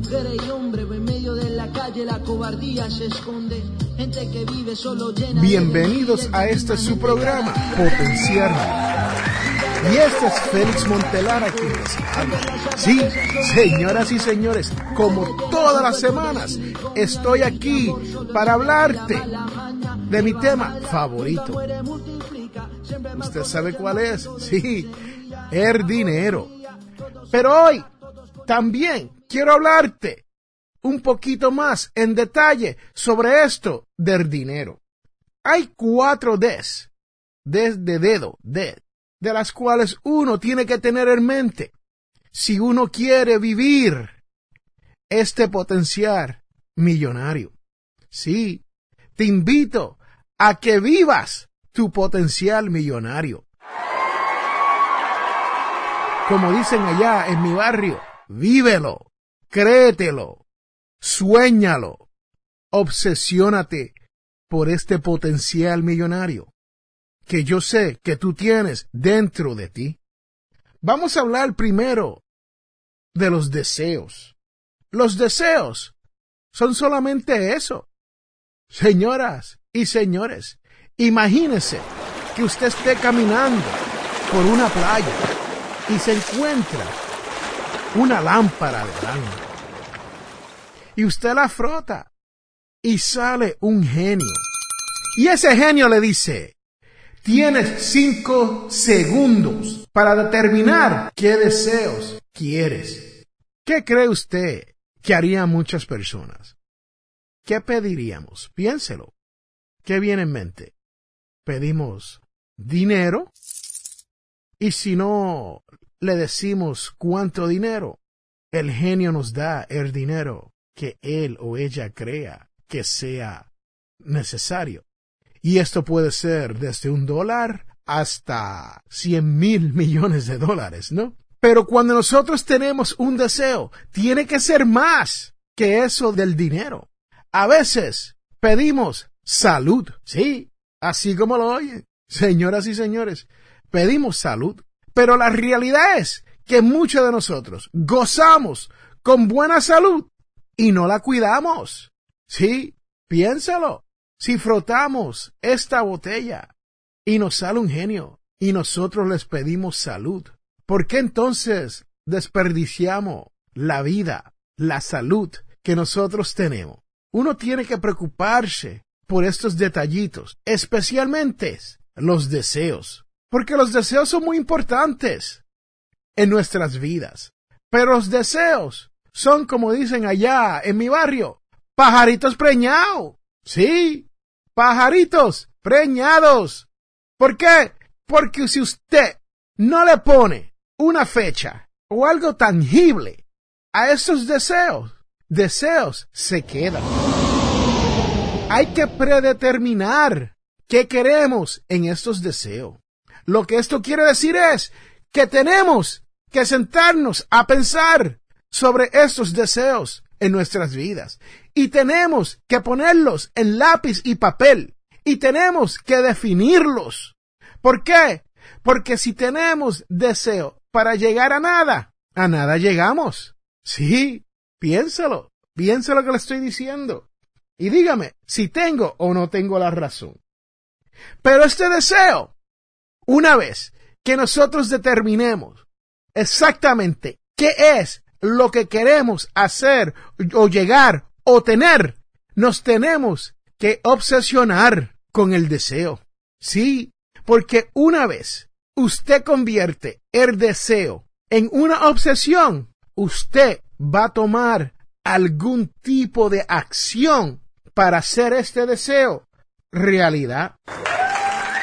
mujeres y hombres, en medio de la calle la cobardía se esconde. Gente que vive solo llena de Bienvenidos a este su programa, Potencial. Y este es Félix Montelara quien les habla. Sí, señoras y señores, como todas las semanas, estoy aquí para hablarte de mi tema favorito. ¿Usted sabe cuál es? Sí, el dinero. Pero hoy también quiero hablarte un poquito más en detalle sobre esto del dinero. Hay cuatro Ds, Ds de dedo, D, de las cuales uno tiene que tener en mente si uno quiere vivir este potencial millonario. Sí, te invito a que vivas tu potencial millonario. Como dicen allá en mi barrio, vívelo, créetelo, suéñalo, obsesiónate por este potencial millonario que yo sé que tú tienes dentro de ti. Vamos a hablar primero de los deseos. Los deseos son solamente eso. Señoras y señores, imagínese que usted esté caminando por una playa y se encuentra una lámpara de lámpara. Y usted la frota y sale un genio. Y ese genio le dice, tienes cinco segundos para determinar qué deseos quieres. ¿Qué cree usted que harían muchas personas? ¿Qué pediríamos? Piénselo. ¿Qué viene en mente? Pedimos dinero y si no le decimos cuánto dinero, el genio nos da el dinero que él o ella crea que sea necesario. Y esto puede ser desde un dólar hasta cien mil millones de dólares, ¿no? Pero cuando nosotros tenemos un deseo, tiene que ser más que eso del dinero. A veces pedimos salud, sí, así como lo oyen. Señoras y señores, pedimos salud. Pero la realidad es que muchos de nosotros gozamos con buena salud y no la cuidamos. Sí, piénsalo. Si frotamos esta botella y nos sale un genio y nosotros les pedimos salud, ¿por qué entonces desperdiciamos la vida, la salud que nosotros tenemos? Uno tiene que preocuparse por estos detallitos, especialmente los deseos, porque los deseos son muy importantes en nuestras vidas. Pero los deseos son, como dicen allá en mi barrio, pajaritos preñados. Sí, pajaritos preñados. ¿Por qué? Porque si usted no le pone una fecha o algo tangible a esos deseos, deseos se quedan. Hay que predeterminar qué queremos en estos deseos. Lo que esto quiere decir es que tenemos que sentarnos a pensar sobre estos deseos en nuestras vidas y tenemos que ponerlos en lápiz y papel y tenemos que definirlos. ¿Por qué? Porque si tenemos deseo para llegar a nada, a nada llegamos. Sí, piénsalo, piénsalo lo que le estoy diciendo. Y dígame si tengo o no tengo la razón. Pero este deseo, una vez que nosotros determinemos exactamente qué es lo que queremos hacer o llegar o tener, nos tenemos que obsesionar con el deseo. Sí, porque una vez usted convierte el deseo en una obsesión, usted va a tomar algún tipo de acción para hacer este deseo realidad.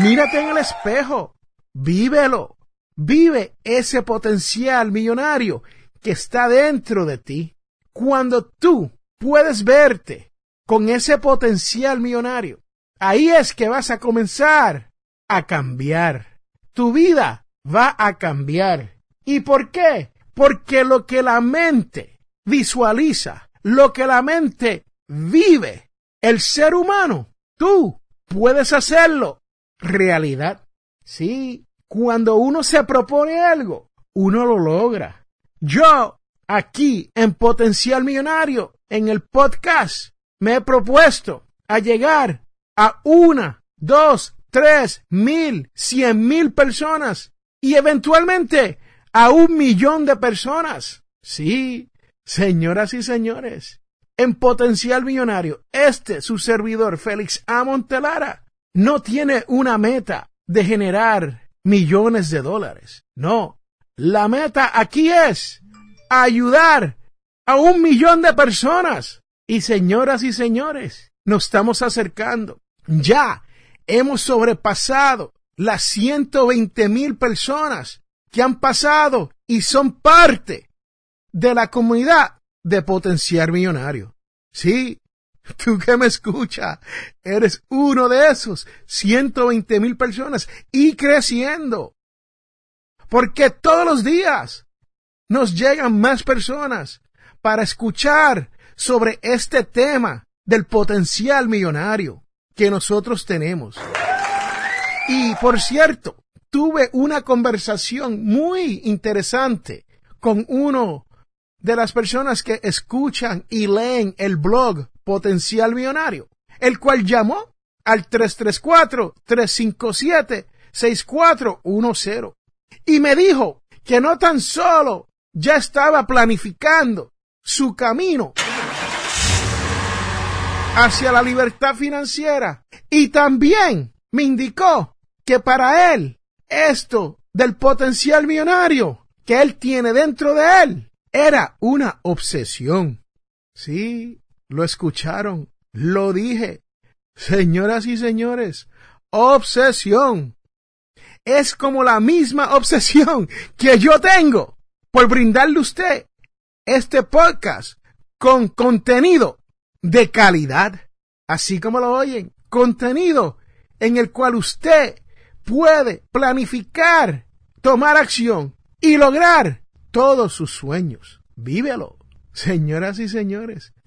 Mírate en el espejo, vívelo, vive ese potencial millonario que está dentro de ti. Cuando tú puedes verte con ese potencial millonario, ahí es que vas a comenzar a cambiar. Tu vida va a cambiar. ¿Y por qué? Porque lo que la mente visualiza, lo que la mente vive, el ser humano, tú puedes hacerlo realidad. Sí, cuando uno se propone algo, uno lo logra. Yo, aquí en Potencial Millonario, en el podcast, me he propuesto a llegar a una, dos, tres, mil, cien mil personas y eventualmente a un millón de personas. Sí, señoras y señores, en Potencial Millonario, este, su servidor, Félix A. No tiene una meta de generar millones de dólares. No, la meta aquí es ayudar a un millón de personas. Y señoras y señores, nos estamos acercando ya hemos sobrepasado las 120 mil personas que han pasado y son parte de la comunidad de potenciar millonario. Sí, tú que me escuchas, eres uno de esos 120 mil personas y creciendo. Porque todos los días nos llegan más personas para escuchar sobre este tema del potencial millonario que nosotros tenemos. Y por cierto, tuve una conversación muy interesante con uno de las personas que escuchan y leen el blog Potencial Millonario, el cual llamó al 334-357-6410 y me dijo que no tan solo ya estaba planificando su camino hacia la libertad financiera. Y también me indicó que para él esto del potencial millonario que él tiene dentro de él era una obsesión. Sí, lo escucharon, lo dije. Señoras y señores, obsesión. Es como la misma obsesión que yo tengo por brindarle a usted este podcast con contenido de calidad, así como lo oyen, contenido en el cual usted puede planificar, tomar acción y lograr todos sus sueños. Vívelo, señoras y señores,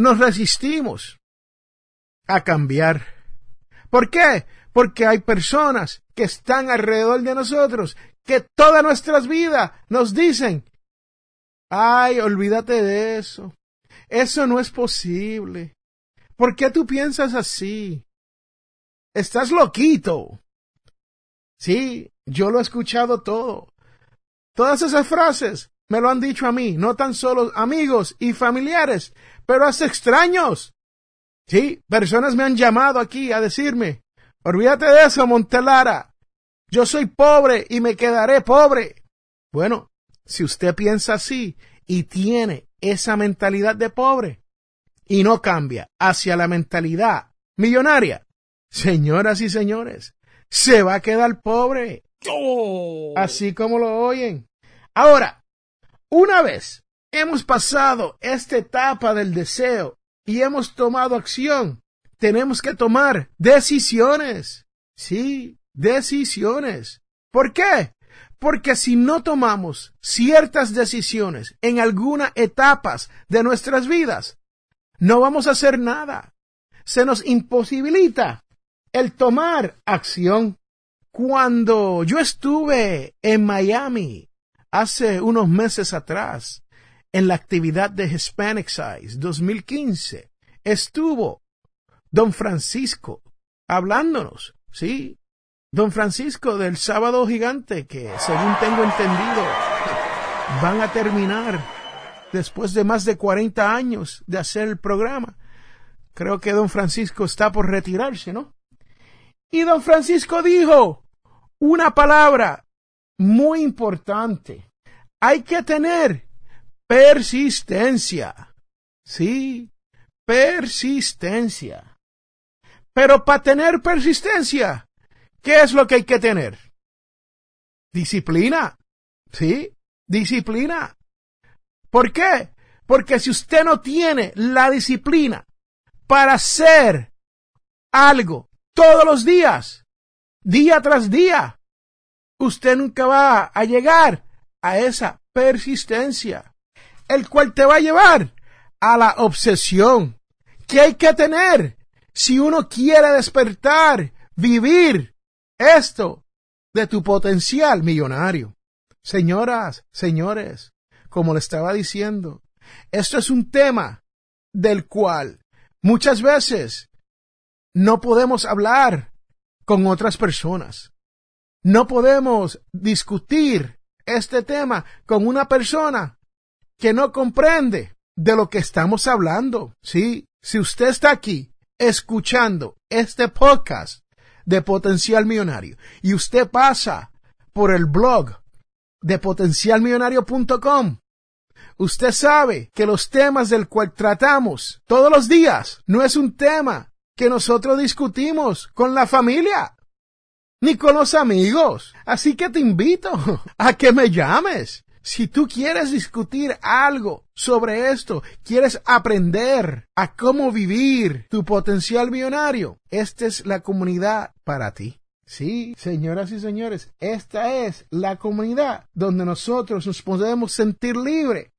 nos resistimos a cambiar. ¿Por qué? Porque hay personas que están alrededor de nosotros que toda nuestras vidas nos dicen, ay, olvídate de eso. Eso no es posible. ¿Por qué tú piensas así? Estás loquito. Sí, yo lo he escuchado todo. Todas esas frases me lo han dicho a mí, no tan solo amigos y familiares, pero hasta extraños. Sí, personas me han llamado aquí a decirme, olvídate de eso, Montelara. Yo soy pobre y me quedaré pobre. Bueno, si usted piensa así y tiene esa mentalidad de pobre y no cambia hacia la mentalidad millonaria, señoras y señores, se va a quedar pobre. Oh. Así como lo oyen. Ahora, una vez hemos pasado esta etapa del deseo y hemos tomado acción, tenemos que tomar decisiones. Sí, decisiones. ¿Por qué? Porque si no tomamos ciertas decisiones en algunas etapas de nuestras vidas, no vamos a hacer nada. Se nos imposibilita el tomar acción. Cuando yo estuve en Miami hace unos meses atrás, en la actividad de Hispanic Size 2015, estuvo don Francisco hablándonos, ¿sí? Don Francisco del sábado gigante, que según tengo entendido, van a terminar después de más de 40 años de hacer el programa. Creo que don Francisco está por retirarse, ¿no? Y don Francisco dijo una palabra muy importante. Hay que tener persistencia. Sí, persistencia. Pero para tener persistencia, ¿qué es lo que hay que tener? Disciplina. ¿Sí? Disciplina. ¿Por qué? Porque si usted no tiene la disciplina para hacer algo todos los días, día tras día, usted nunca va a llegar a esa persistencia, el cual te va a llevar a la obsesión que hay que tener si uno quiere despertar, vivir esto de tu potencial millonario. Señoras, señores, como le estaba diciendo, esto es un tema del cual muchas veces no podemos hablar con otras personas. No podemos discutir este tema con una persona que no comprende de lo que estamos hablando. Sí, si usted está aquí escuchando este podcast de Potencial Millonario y usted pasa por el blog de potencialmillonario.com, usted sabe que los temas del cual tratamos todos los días no es un tema que nosotros discutimos con la familia ni con los amigos. Así que te invito a que me llames si tú quieres discutir algo sobre esto, quieres aprender a cómo vivir tu potencial millonario, esta es la comunidad para ti. Sí, señoras y señores, esta es la comunidad donde nosotros nos podemos sentir libre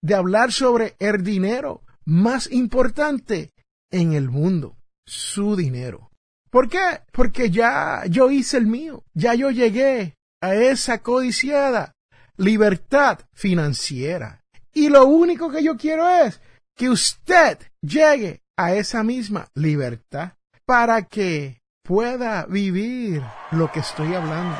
de hablar sobre el dinero más importante en el mundo, su dinero. ¿Por qué? Porque ya yo hice el mío, ya yo llegué a esa codiciada libertad financiera. Y lo único que yo quiero es que usted llegue a esa misma libertad para que pueda vivir lo que estoy hablando.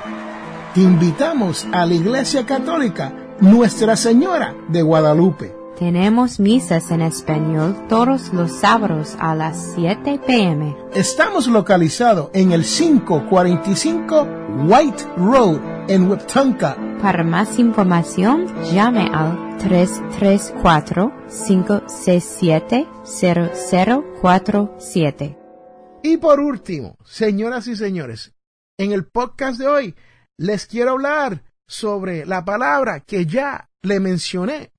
Invitamos a la Iglesia Católica Nuestra Señora de Guadalupe. Tenemos misas en español todos los sábados a las 7 pm. Estamos localizados en el 545 White Road en Wiptonka, para más información, llame al 334-567-0047. Y por último, señoras y señores, en el podcast de hoy les quiero hablar sobre la palabra que ya le mencioné,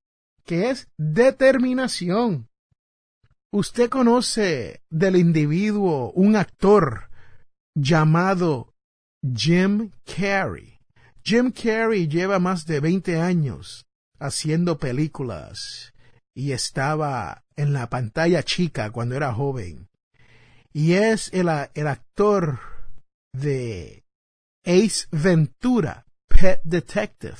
que es determinación. Usted conoce del individuo un actor llamado Jim Carrey. Jim Carrey lleva más de 20 años haciendo películas y estaba en la pantalla chica cuando era joven. Y es el, actor de Ace Ventura, Pet Detective.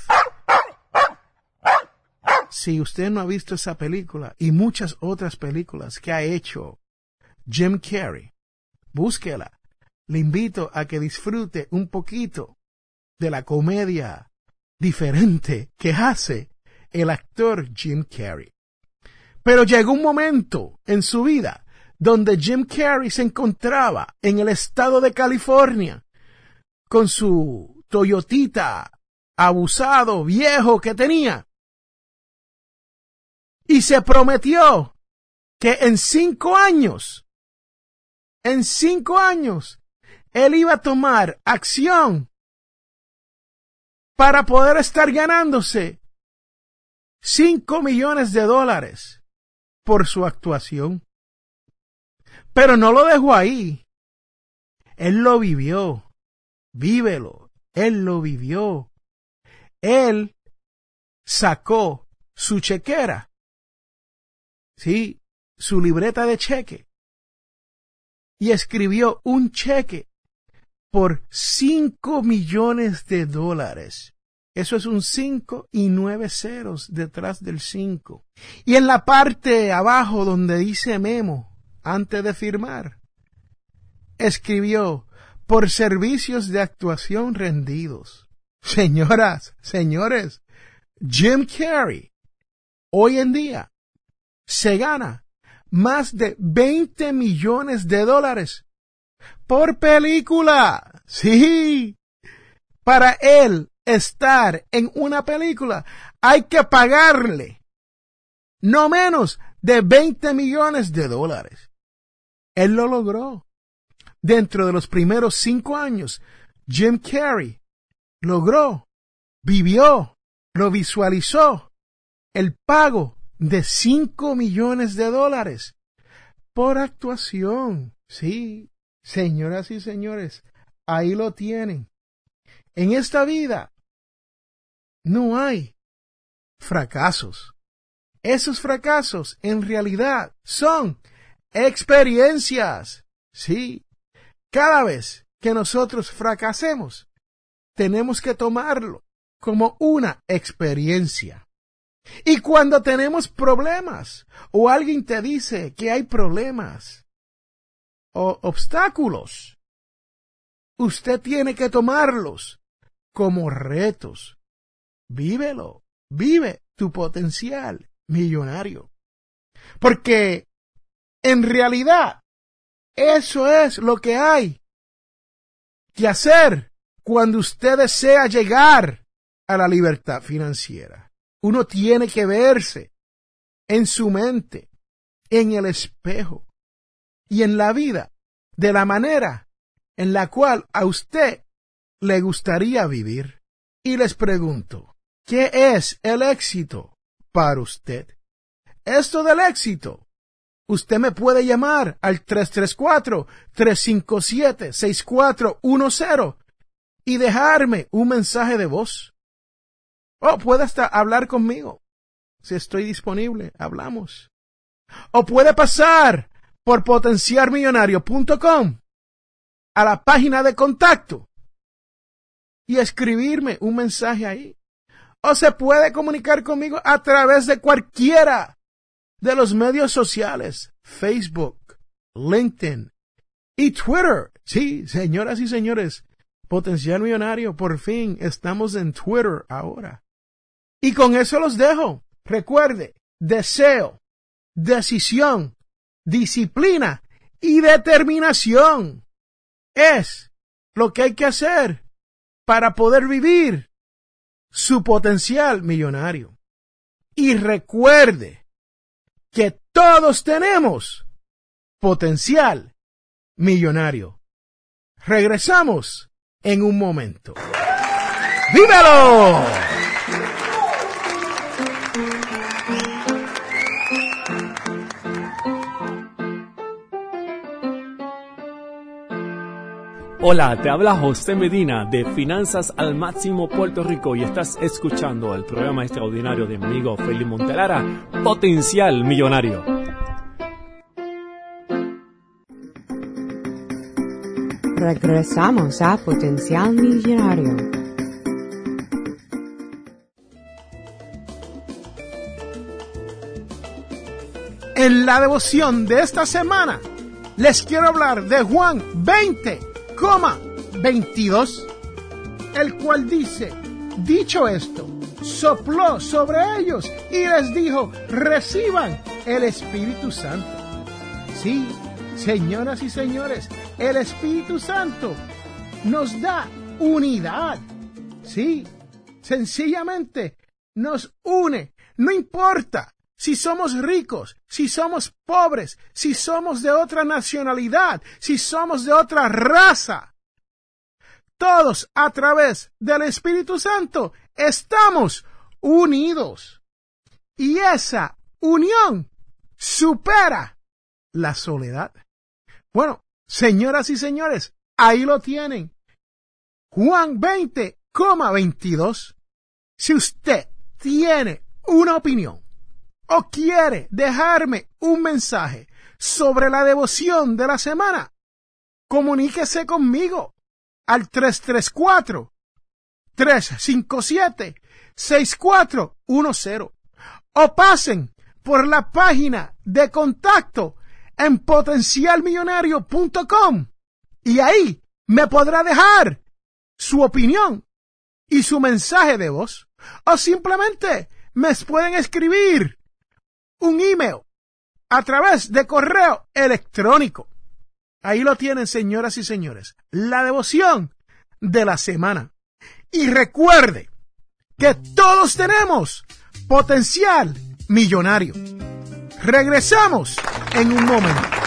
Si usted no ha visto esa película y muchas otras películas que ha hecho Jim Carrey, búsquela. Le invito a que disfrute un poquito de la comedia diferente que hace el actor Jim Carrey. Pero llegó un momento en su vida donde Jim Carrey se encontraba en el estado de California con su Toyotita abusado viejo que tenía. Y se prometió que en cinco años, en cinco años, él iba a tomar acción para poder estar ganándose 5 millones de dólares por su actuación. Pero no lo dejó ahí. Él lo vivió. Vívelo. Él lo vivió. él sacó su chequera, sí, su libreta de cheque, y escribió un cheque por cinco millones de dólares. Eso es un cinco y nueve ceros detrás del cinco. Y en la parte abajo donde dice memo, antes de firmar, escribió por servicios de actuación rendidos. Señoras, señores, Jim Carrey hoy en día se gana más de 20 millones de dólares por película. Sí. Para él estar en una película hay que pagarle no menos de 20 millones de dólares. Él lo logró. Dentro de los primeros cinco años, Jim Carrey logró, vivió, lo visualizó el pago de cinco millones de dólares por actuación. Sí, señoras y señores, ahí lo tienen. En esta vida no hay fracasos. Esos fracasos en realidad son experiencias. Sí, cada vez que nosotros fracasemos, tenemos que tomarlo como una experiencia. Y cuando tenemos problemas o alguien te dice que hay problemas o obstáculos, usted tiene que tomarlos como retos. Vívelo, vive tu potencial millonario. Porque en realidad eso es lo que hay que hacer cuando usted desea llegar a la libertad financiera. Uno tiene que verse en su mente, en el espejo y en la vida de la manera en la cual a usted le gustaría vivir. Y les pregunto, ¿qué es el éxito para usted? Esto del éxito. Usted me puede llamar al 334-357-6410 y dejarme un mensaje de voz. O puede hasta hablar conmigo. Si estoy disponible, hablamos. O puede pasar por potenciarmillonario.com a la página de contacto y escribirme un mensaje ahí. O se puede comunicar conmigo a través de cualquiera de los medios sociales, Facebook, LinkedIn y Twitter. Sí, señoras y señores, Potencial Millonario, por fin estamos en Twitter ahora. Y con eso los dejo. Recuerde, deseo, decisión, disciplina y determinación es lo que hay que hacer para poder vivir su potencial millonario. Y recuerde que todos tenemos potencial millonario. Regresamos en un momento. ¡Vívelo! Hola, te habla José Medina de Finanzas al Máximo Puerto Rico y estás escuchando el programa extraordinario de mi amigo Felipe Montelara, Potencial Millonario. Regresamos a Potencial Millonario. En la devoción de esta semana les quiero hablar de Juan 20 22, el cual dice, dicho esto, sopló sobre ellos y les dijo, reciban el Espíritu Santo. Sí, señoras y señores, el Espíritu Santo nos da unidad. Sí, sencillamente nos une. No importa si somos ricos, si somos pobres, si somos de otra nacionalidad, si somos de otra raza. Todos a través del Espíritu Santo estamos unidos. Y esa unión supera la soledad. Bueno, señoras y señores, ahí lo tienen. Juan 20, 22. Si usted tiene una opinión o quiere dejarme un mensaje sobre la devoción de la semana, comuníquese conmigo al 334 357 6410 o pasen por la página de contacto en potencialmillonario.com y ahí me podrá dejar su opinión y su mensaje de voz o simplemente me pueden escribir un email a través de correo electrónico. Ahí lo tienen, señoras y señores, la devoción de la semana. Y recuerde que todos tenemos potencial millonario. Regresamos en un momento.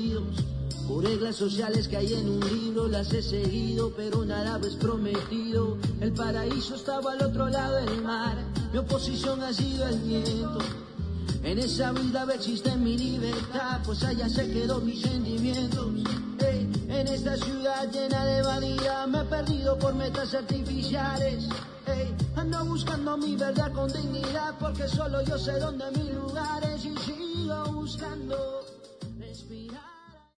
sociales que hay en un libro las he seguido, pero nada es prometido. El paraíso estaba al otro lado del mar, mi oposición ha sido el viento. En esa vida existe mi libertad, pues allá se quedó mis sentimientos. en esta ciudad llena de vanidad me he perdido por metas artificiales. ando buscando mi verdad con dignidad, porque solo yo sé dónde mi lugar es y sigo buscando.